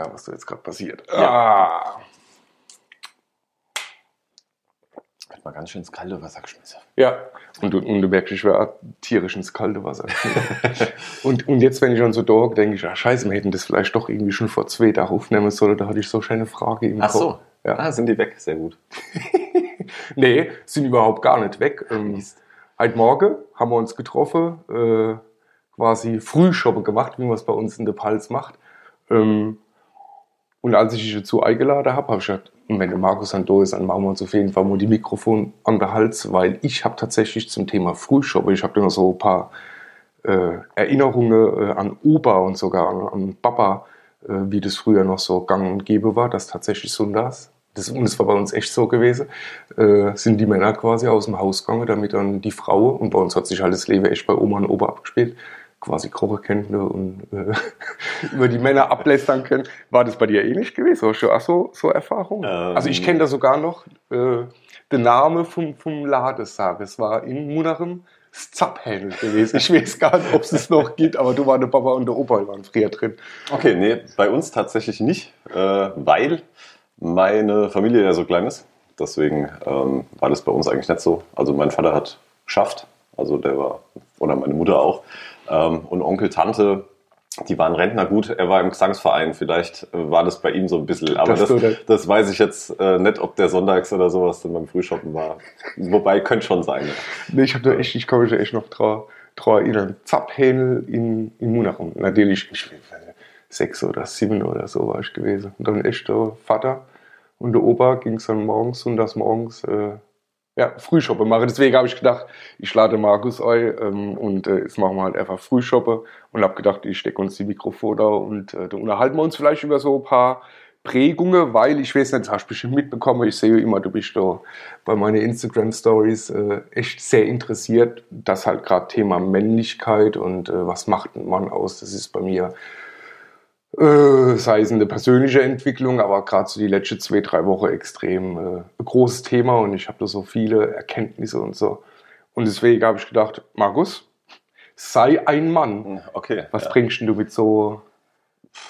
scheißegal, was da jetzt gerade passiert. Ja. Ah. Hat mal ganz schön ins kalte Wasser geschmissen. Ja, und, du- und du merkst, ich wäre tierisch ins kalte Wasser. und, und jetzt, wenn ich an so da denke ich, ah, scheiße, wir hätten das vielleicht doch irgendwie schon vor zwei Tagen aufnehmen sollen, da hatte ich so schöne Frage im Ach so. Kopf. Ja. Ah, sind die weg? Sehr gut. Nee, sind überhaupt gar nicht weg. Ähm, heute Morgen haben wir uns getroffen, äh, quasi Frühshoppen gemacht, wie man es bei uns in der Pals macht. Ähm, und als ich dich dazu eingeladen habe, habe ich gesagt, wenn der Markus dann da ist, dann machen wir uns auf jeden Fall mal die Mikrofon an der Hals, weil ich habe tatsächlich zum Thema Frühshoppen, ich habe da noch so ein paar äh, Erinnerungen äh, an Opa und sogar an, an Papa, äh, wie das früher noch so gang und gäbe war, dass tatsächlich sonntags, das, und das war bei uns echt so gewesen, äh, sind die Männer quasi aus dem Haus gegangen, damit dann die Frau, und bei uns hat sich halt das Leben echt bei Oma und Opa abgespielt, quasi kochen können und äh, über die Männer ablästern können. War das bei dir ähnlich gewesen? Hast du auch so, so Erfahrungen? Ähm. also ich kenne da sogar noch äh, den Namen vom, vom Ladesag. Es war in Munachem das Zapphändel gewesen. Ich weiß gar nicht, ob es es noch gibt, aber du war der Papa und der Opa waren früher drin. Okay, nee, bei uns tatsächlich nicht, äh, weil meine Familie ja so klein ist. Deswegen ähm, war das bei uns eigentlich nicht so. Also mein Vater hat geschafft, also der war, oder meine Mutter auch. Ähm, und Onkel, Tante, die waren Rentner gut. Er war im Gesangsverein. Vielleicht äh, war das bei ihm so ein bisschen. Aber Das das, das weiß ich jetzt äh, nicht, ob der Sonntags oder sowas dann beim Frühshoppen war. Wobei, könnte schon sein. Ja. Nee, ich, hab da echt, ich kann mich da echt noch dran, erinnern. Zapphähnel in, in Munachem. Natürlich, ich weiß nicht, sechs oder sieben oder so war ich gewesen. Und dann echt der Vater und der Opa ging es dann morgens, sonntags morgens, äh, ja, Frühshoppe machen. Deswegen habe ich gedacht, ich lade Markus ein ähm, und äh, jetzt machen wir halt einfach Frühshoppe und habe gedacht, ich stecke uns die Mikrofone und äh, da unterhalten wir uns vielleicht über so ein paar Prägungen, weil ich weiß nicht, das hast du bestimmt mitbekommen, ich sehe immer, du bist da bei meinen Instagram-Stories äh, echt sehr interessiert, dass halt gerade Thema Männlichkeit und äh, was macht ein Mann aus, das ist bei mir äh, sei es eine persönliche Entwicklung, aber gerade so die letzten zwei, drei Wochen extrem äh, großes Thema und ich habe da so viele Erkenntnisse und so. Und deswegen habe ich gedacht, Markus, sei ein Mann. Okay. Was ja. bringst denn du mit so,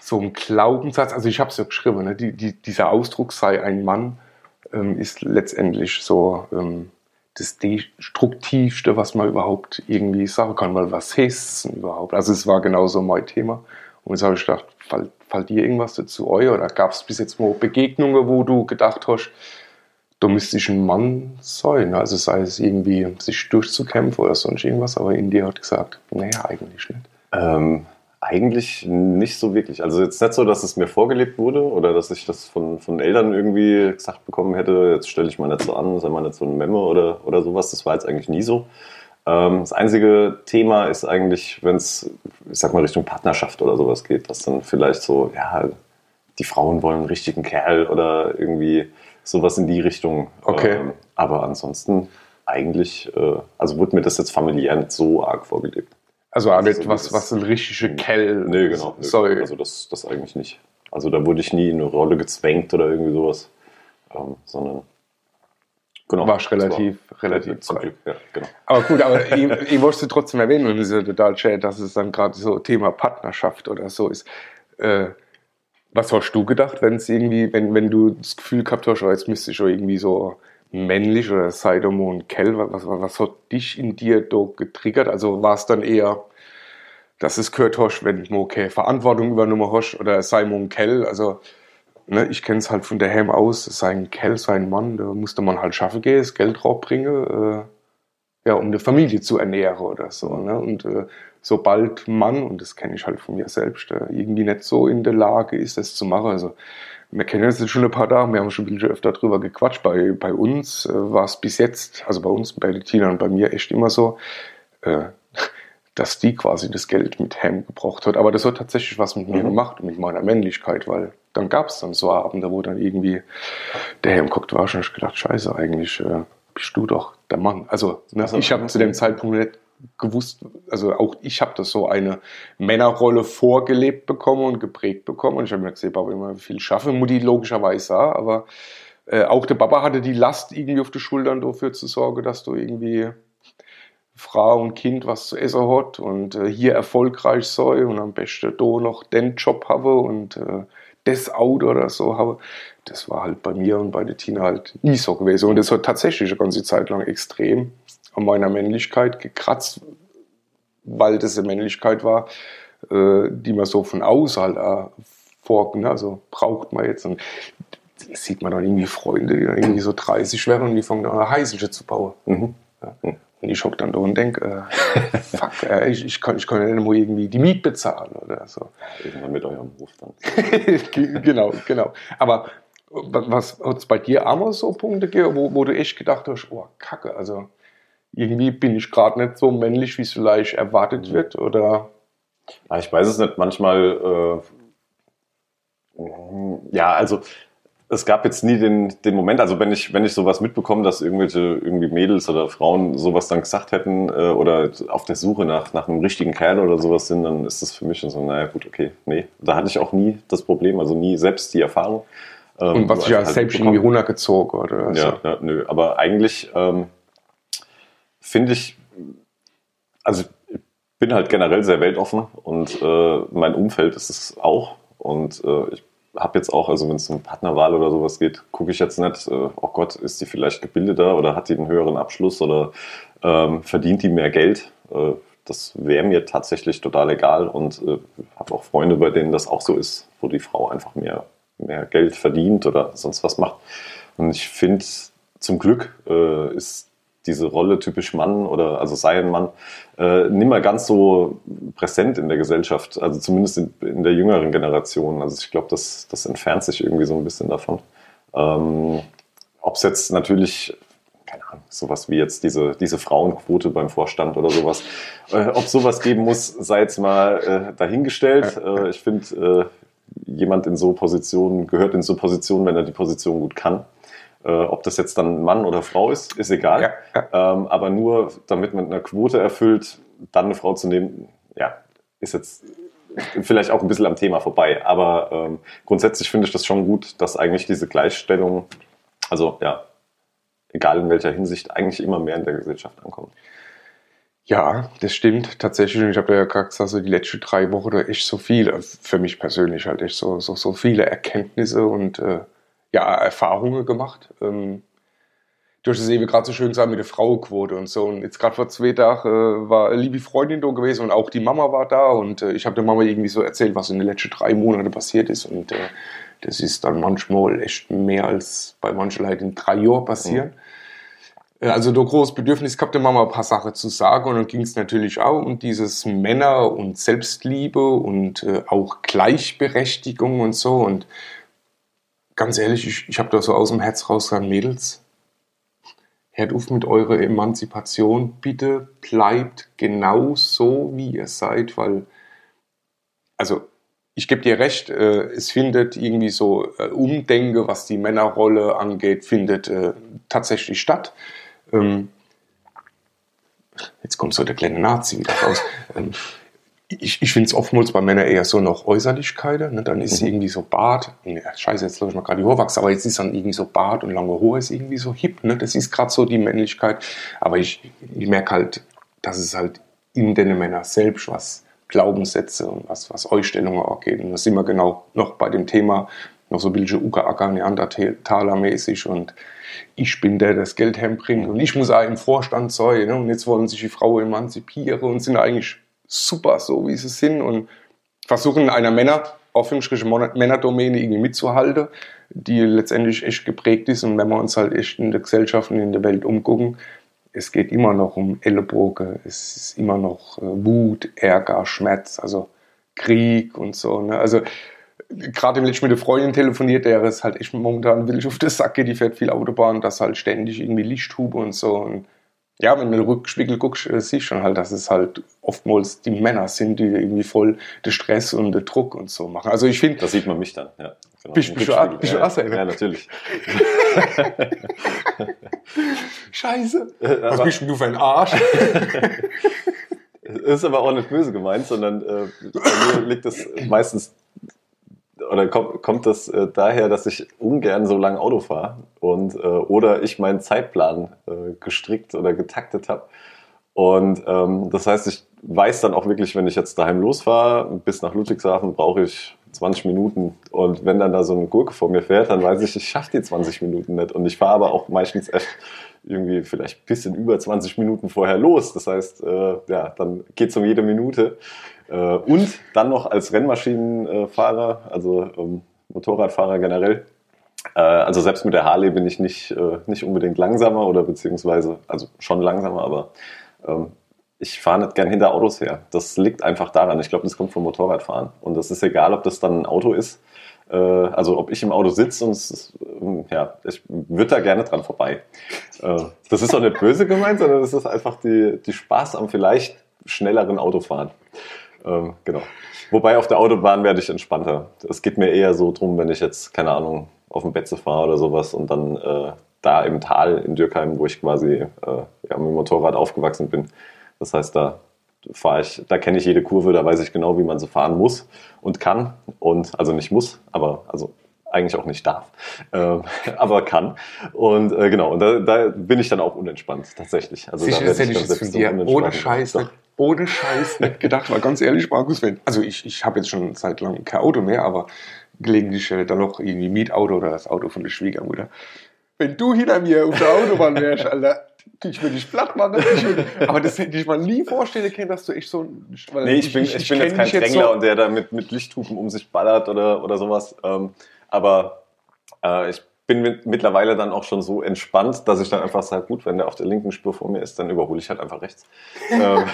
so einem Glaubenssatz? Also ich habe es ja geschrieben, ne? die, die, dieser Ausdruck sei ein Mann ähm, ist letztendlich so ähm, das Destruktivste, was man überhaupt irgendwie sagen kann, weil was heißt es denn überhaupt? Also es war genauso mein Thema. Und jetzt habe ich gedacht, fällt, fällt dir irgendwas dazu ein? Oder gab es bis jetzt mal Begegnungen, wo du gedacht hast, du müsstest ein Mann sein? Also sei es irgendwie, sich durchzukämpfen oder sonst irgendwas, aber in dir hat gesagt, naja, eigentlich nicht. Ähm, eigentlich nicht so wirklich. Also jetzt nicht so, dass es mir vorgelebt wurde oder dass ich das von, von Eltern irgendwie gesagt bekommen hätte, jetzt stelle ich mal nicht so an, sei mal nicht so ein Memme oder, oder sowas. Das war jetzt eigentlich nie so. Ähm, das einzige Thema ist eigentlich, wenn es, ich sag mal, Richtung Partnerschaft oder sowas geht, dass dann vielleicht so, ja, die Frauen wollen einen richtigen Kerl oder irgendwie sowas in die Richtung. Okay. Ähm, aber ansonsten eigentlich, äh, also wurde mir das jetzt familiär nicht so arg vorgelebt. Also Also nicht was, was ein richtiger Kell. Nee, genau. Nee, Sorry. Also das, das eigentlich nicht. Also da wurde ich nie in eine Rolle gezwängt oder irgendwie sowas. Ähm, sondern genau. Warst relativ, war- relativ zum. Glück, ja, genau. Aber gut, aber ich, ich wollte trotzdem erwähnen, und es ist ja total schön, dass es dann gerade so Thema Partnerschaft oder so ist. Äh, was hast du gedacht, wenn es irgendwie, wenn, wenn du das Gefühl gehabt hast, oh, jetzt müsste ich schon irgendwie so männlich oder Seidomon Kell, was, was, was hat dich in dir da getriggert? Also war es dann eher, dass es gehört hast, wenn du okay, Verantwortung übernommen hast oder Simon Kell, also ne, ich kenne es halt von daheim aus, sein Kell, sein Mann, da musste man halt schaffen gehen, das Geld rausbringen, äh, ja, um eine Familie zu ernähren oder so. Ne? Und äh, sobald man, und das kenne ich halt von mir selbst, äh, irgendwie nicht so in der Lage ist, das zu machen, also wir kennen das jetzt schon ein paar Tage, wir haben schon ein bisschen öfter drüber gequatscht. Bei, bei uns äh, war es bis jetzt, also bei uns, bei Tina und bei mir echt immer so, äh, dass die quasi das Geld mit Ham gebraucht hat. Aber das hat tatsächlich was mit mir Mhm. gemacht, mit meiner Männlichkeit, weil dann gab es dann so Abende, wo dann irgendwie der Ham guckt, war schon ich gedacht, scheiße, eigentlich äh, bist du doch der Mann. Also ne, Ach so. ich habe zu dem Zeitpunkt nicht gewusst, also auch ich habe das so eine Männerrolle vorgelebt bekommen und geprägt bekommen. Und ich habe mir gesehen, Papa immer viel schaffe, Mutti logischerweise auch, aber äh, auch der Papa hatte die Last irgendwie auf die Schultern dafür zu sorgen, dass du irgendwie Frau und Kind was zu essen hat und äh, hier erfolgreich soll und am besten da noch den Job habe und äh, das Auto oder so habe. Das war halt bei mir und bei der Tina halt nie so gewesen. Und das hat tatsächlich eine ganze Zeit lang extrem an meiner Männlichkeit gekratzt, weil das eine Männlichkeit war, äh, die man so von außen halt vor, ne? also braucht man jetzt. Und sieht man dann irgendwie Freunde, die dann irgendwie so 30 werden und die fangen an, Heißische zu bauen. Mhm. Ja. Und ich hock dann da und denke, äh, fuck, äh, ich, ich, kann, ich kann ja nicht mal irgendwie die Miete bezahlen oder so. Irgendwann mit eurem Ruf dann. genau, genau. Aber was hat es bei dir auch mal so Punkte gegeben, wo, wo du echt gedacht hast, oh, Kacke, also irgendwie bin ich gerade nicht so männlich, wie es vielleicht erwartet mhm. wird, oder? Ich weiß es nicht, manchmal, äh, ja, also es gab jetzt nie den, den Moment, also wenn ich, wenn ich sowas mitbekomme, dass irgendwelche irgendwie Mädels oder Frauen sowas dann gesagt hätten äh, oder auf der Suche nach, nach einem richtigen Kerl oder sowas sind, dann ist das für mich so, naja gut, okay, nee. Da hatte ich auch nie das Problem, also nie selbst die Erfahrung. Ähm, Und was ich ja halt selbst irgendwie runtergezogen oder so. Ja, ja, nö, aber eigentlich ähm, finde ich, also ich bin halt generell sehr weltoffen und äh, mein Umfeld ist es auch und äh, ich habe jetzt auch, also wenn es um Partnerwahl oder sowas geht, gucke ich jetzt nicht, äh, oh Gott, ist die vielleicht gebildeter oder hat die einen höheren Abschluss oder ähm, verdient die mehr Geld? Äh, das wäre mir tatsächlich total egal und äh, habe auch Freunde, bei denen das auch so ist, wo die Frau einfach mehr, mehr Geld verdient oder sonst was macht. Und ich finde, zum Glück äh, ist diese Rolle typisch Mann oder also sei ein Mann äh, nicht mehr ganz so präsent in der Gesellschaft, also zumindest in, in der jüngeren Generation. Also ich glaube, das, das entfernt sich irgendwie so ein bisschen davon. Ähm, Ob es jetzt natürlich, keine Ahnung, sowas wie jetzt diese, diese Frauenquote beim Vorstand oder sowas, äh, ob sowas geben muss, sei jetzt mal äh, dahingestellt. Äh, ich finde, äh, jemand in so Positionen gehört in so Positionen, wenn er die Position gut kann. Äh, ob das jetzt dann Mann oder Frau ist, ist egal. Ja, ja. Ähm, aber nur damit man eine Quote erfüllt, dann eine Frau zu nehmen, ja, ist jetzt vielleicht auch ein bisschen am Thema vorbei. Aber ähm, grundsätzlich finde ich das schon gut, dass eigentlich diese Gleichstellung, also ja, egal in welcher Hinsicht, eigentlich immer mehr in der Gesellschaft ankommt. Ja, das stimmt tatsächlich. Ich habe ja gesagt, also die letzten drei Wochen da echt so viel, für mich persönlich halt echt so, so, so viele Erkenntnisse und äh, ja, Erfahrungen gemacht. Ähm, du hast es eben gerade so schön gesagt mit der Frauenquote und so. Und jetzt gerade vor zwei Tagen äh, war eine liebe Freundin da gewesen und auch die Mama war da. Und äh, ich habe der Mama irgendwie so erzählt, was in den letzten drei Monaten passiert ist. Und äh, das ist dann manchmal echt mehr als bei manchen Leuten in drei Jahren passieren. Mhm. Also da großes Bedürfnis gehabt, der Mama ein paar Sachen zu sagen. Und dann ging es natürlich auch um dieses Männer- und Selbstliebe und äh, auch Gleichberechtigung und so. Und ganz ehrlich, ich, ich habe da so aus dem Herz raus gesagt, Mädels, hört auf mit eurer Emanzipation, bitte bleibt genau so, wie ihr seid, weil, also, ich gebe dir recht, äh, es findet irgendwie so äh, Umdenke, was die Männerrolle angeht, findet äh, tatsächlich statt. Ähm, jetzt kommt so der kleine Nazi wieder raus. Ähm, ich, ich finde es oftmals bei Männern eher so noch Äußerlichkeiten. Ne? Dann ist mhm. irgendwie so Bart, ne, scheiße, jetzt glaube ich mal gerade die Haarwachs, aber jetzt ist dann irgendwie so Bart und lange Haare ist irgendwie so hip. Ne? Das ist gerade so die Männlichkeit. Aber ich, ich merke halt, dass es halt in den Männern selbst was Glaubenssätze und was, was Ausstellungen auch geht. Und da sind wir genau noch bei dem Thema, noch so ein bisschen Uka-Acker, Neandertaler-mäßig und ich bin der, der das Geld herbringt und ich muss auch im Vorstand sein. Ne? Und jetzt wollen sich die Frauen emanzipieren und sind eigentlich super so, wie sie sind und versuchen einer Männer, offensichtliche Männerdomäne irgendwie mitzuhalten, die letztendlich echt geprägt ist. Und wenn wir uns halt echt in der Gesellschaft und in der Welt umgucken, es geht immer noch um Ellenbogen, es ist immer noch äh, Wut, Ärger, Schmerz, also Krieg und so. Ne? Also gerade im letzten mit der Freundin telefoniert, der ist halt echt momentan will ich auf der Sacke, die fährt viel Autobahn, das halt ständig irgendwie Lichthube und so. Und ja, wenn du in den Rückspiegel guckst, äh, siehst du schon halt, dass es halt oftmals die Männer sind, die irgendwie voll den Stress und den Druck und so machen. Also ich finde. Da sieht man mich dann, ja. Genau. Bist, bist, du, bist ja, du Ja, natürlich. Scheiße. Was bist denn du für ein Arsch? ist aber auch nicht böse gemeint, sondern äh, bei mir liegt es meistens oder kommt, kommt das äh, daher, dass ich ungern so lange Auto fahre und äh, oder ich meinen Zeitplan äh, gestrickt oder getaktet habe Und ähm, das heißt, ich weiß dann auch wirklich, wenn ich jetzt daheim losfahre, bis nach Ludwigshafen brauche ich 20 Minuten. Und wenn dann da so eine Gurke vor mir fährt, dann weiß ich, ich schaffe die 20 Minuten nicht. Und ich fahre aber auch meistens irgendwie vielleicht ein bisschen über 20 Minuten vorher los. Das heißt, äh, ja, dann geht es um jede Minute. Äh, und dann noch als Rennmaschinenfahrer, also ähm, Motorradfahrer generell. Äh, also selbst mit der Harley bin ich nicht, äh, nicht unbedingt langsamer oder beziehungsweise, also schon langsamer, aber ähm, ich fahre nicht gern hinter Autos her. Das liegt einfach daran. Ich glaube, das kommt vom Motorradfahren. Und das ist egal, ob das dann ein Auto ist. Äh, also ob ich im Auto sitze und es, ja, ich würde da gerne dran vorbei. Äh, das ist auch nicht böse gemeint, sondern das ist einfach die, die Spaß am vielleicht schnelleren Autofahren. Ähm, genau. Wobei auf der Autobahn werde ich entspannter. Es geht mir eher so drum, wenn ich jetzt, keine Ahnung, auf dem Betze fahre oder sowas und dann äh, da im Tal in Dürkheim, wo ich quasi äh, ja, mit dem Motorrad aufgewachsen bin, das heißt, da fahre ich, da kenne ich jede Kurve, da weiß ich genau, wie man sie fahren muss und kann. Und also nicht muss, aber also eigentlich auch nicht darf, äh, aber kann. Und äh, genau, und da, da, bin ich dann auch unentspannt, tatsächlich. Also Sicher, da das hätte ich jetzt von dir ohne Scheiß, nicht, ohne Scheiß nicht gedacht, weil ganz ehrlich, Markus, wenn, also ich, ich habe jetzt schon seit langem kein Auto mehr, aber gelegentlich äh, dann noch irgendwie Mietauto oder das Auto von der Schwiegermutter. Wenn du hinter mir auf der Autobahn wärst, Alter, ich würde dich platt machen. Aber das hätte ich mal nie vorstellen können, dass du echt so ein. Nee, ich, ich bin, ich, ich bin jetzt kein Drängler so und der da mit, mit Lichthupen um sich ballert oder, oder sowas. Ähm, aber äh, ich bin mit, mittlerweile dann auch schon so entspannt, dass ich dann einfach sage, gut, wenn der auf der linken Spur vor mir ist, dann überhole ich halt einfach rechts. ähm,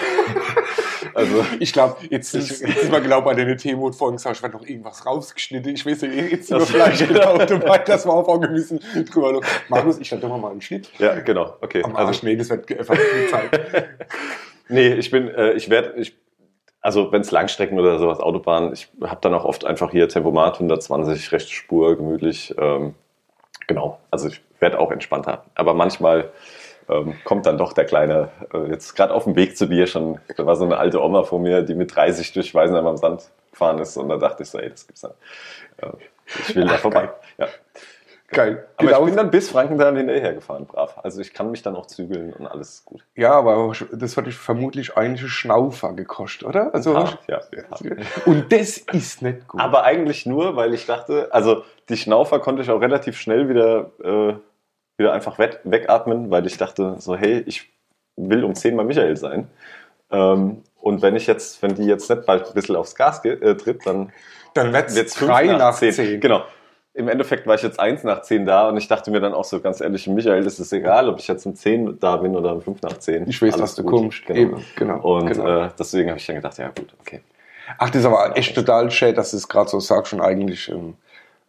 also ich glaube, jetzt, ist, jetzt mal genau bei den Themen vorhin gesagt, ich werde noch irgendwas rausgeschnitten. Ich weiß nicht, jetzt sind wir vielleicht genau dabei, dass wir auch müssen drüber. Markus, ich doch mal einen Schnitt. Ja, genau, okay. Am Arsch, also, nee, das wird einfach viel Zeit. nee, ich bin, äh, ich werde, ich also wenn es Langstrecken oder sowas, Autobahn, ich habe dann auch oft einfach hier Tempomat 120, rechte Spur, gemütlich. Ähm, genau, also ich werde auch entspannter. Aber manchmal ähm, kommt dann doch der Kleine, äh, jetzt gerade auf dem Weg zu dir schon, da war so eine alte Oma vor mir, die mit 30 durch Weisenheim am Sand gefahren ist und da dachte ich so, ey, das gibt's dann. Äh, ich will da vorbei. Ja. Geil. Aber genau. ich bin dann bis Frankenthal hinterher gefahren, brav. Also ich kann mich dann auch zügeln und alles ist gut. Ja, aber das hat dich vermutlich eigentlich Schnaufer gekostet, oder? Also hart, ja. Und das ist nicht gut. Aber eigentlich nur, weil ich dachte, also die Schnaufer konnte ich auch relativ schnell wieder, äh, wieder einfach weg, wegatmen, weil ich dachte so, hey, ich will um 10 mal Michael sein. Ähm, und wenn ich jetzt, wenn die jetzt nicht bald ein bisschen aufs Gas äh, tritt, dann, dann wird es 3 nach, nach 10. 10. Genau im Endeffekt war ich jetzt eins nach zehn da und ich dachte mir dann auch so ganz ehrlich, Michael, ist es egal, ob ich jetzt um zehn da bin oder um fünf nach zehn. Ich weiß, was du kommst. Genau. Eben, genau. Und genau. Äh, deswegen habe ich dann gedacht, ja gut, okay. Ach, das ist aber echt total schön, dass es gerade so sagt, schon eigentlich ähm,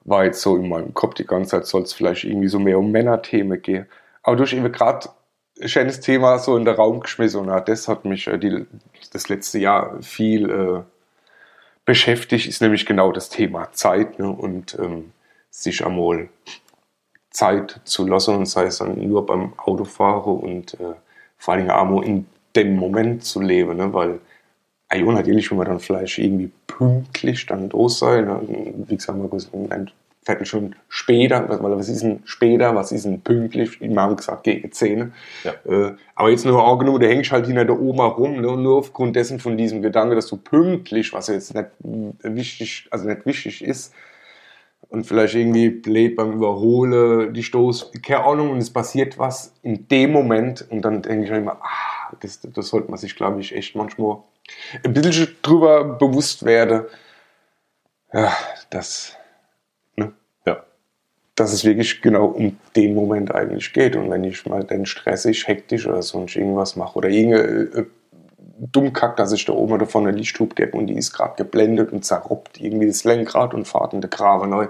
war jetzt so in meinem Kopf die ganze Zeit, soll es vielleicht irgendwie so mehr um Männerthemen gehen. Aber du hast eben gerade ein schönes Thema so in den Raum geschmissen und das hat mich äh, die, das letzte Jahr viel äh, beschäftigt, ist nämlich genau das Thema Zeit ne? und ähm, sich einmal Zeit zu lassen und sei es dann nur beim Autofahren und äh, vor allem auch in dem Moment zu leben, ne? weil ja, natürlich, wenn man dann vielleicht irgendwie pünktlich dann da sein, ne? wie gesagt, Markus, ein Viertelstunde später, was ist denn später, was ist denn pünktlich, wir haben gesagt, gegen 10. Ja. Äh, aber jetzt nur auch genug, du hängst halt hinter der Oma rum, ne? nur aufgrund dessen von diesem Gedanke, dass du pünktlich, was jetzt nicht wichtig, also nicht wichtig ist, und vielleicht irgendwie blöd beim Überholen, die Stoß, keine Ahnung, und es passiert was in dem Moment und dann denke ich mir immer, ah, das, das sollte man sich, glaube ich, echt manchmal ein bisschen drüber bewusst werden, ja, dass, ne? ja. dass es wirklich genau um den Moment eigentlich geht und wenn ich mal den stressig, hektisch oder sonst irgendwas mache oder irgendeine äh, Dummkack, dass ich da oben oder vorne Lichthub gebe und die ist gerade geblendet und zerruppt irgendwie das Lenkrad und fahrt in der Grabe neu.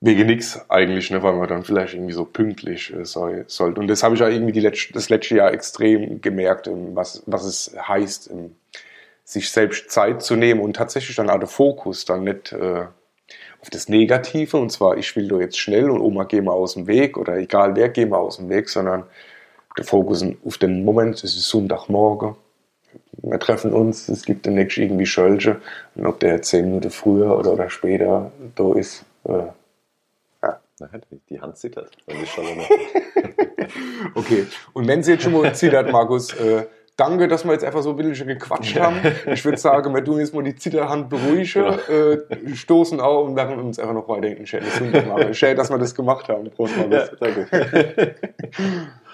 Wegen nichts eigentlich, ne, weil man dann vielleicht irgendwie so pünktlich äh, soll, sollte. Und das habe ich ja irgendwie Letz-, das letzte Jahr extrem gemerkt, ähm, was, was es heißt, ähm, sich selbst Zeit zu nehmen und tatsächlich dann auch der Fokus dann nicht äh, auf das Negative, und zwar ich will doch jetzt schnell und Oma geh mal aus dem Weg oder egal wer geh mal aus dem Weg, sondern der Fokus auf den Moment, es ist Sonntagmorgen, wir treffen uns, es gibt demnächst irgendwie Schölche. Und ob der zehn Minuten früher oder, oder später da ist, äh, ja, Naja, die, die Hand zittert. Wenn ich schon immer Okay, und wenn sie jetzt schon mal zittert, Markus, äh, danke, dass wir jetzt einfach so ein bisschen gequatscht haben. Ich würde sagen, wir tun jetzt mal die Zitterhand beruhigen, äh, stoßen auf und werden uns einfach noch weiter Schädel. Schön, dass wir das gemacht haben. Prost, Markus. ja, danke.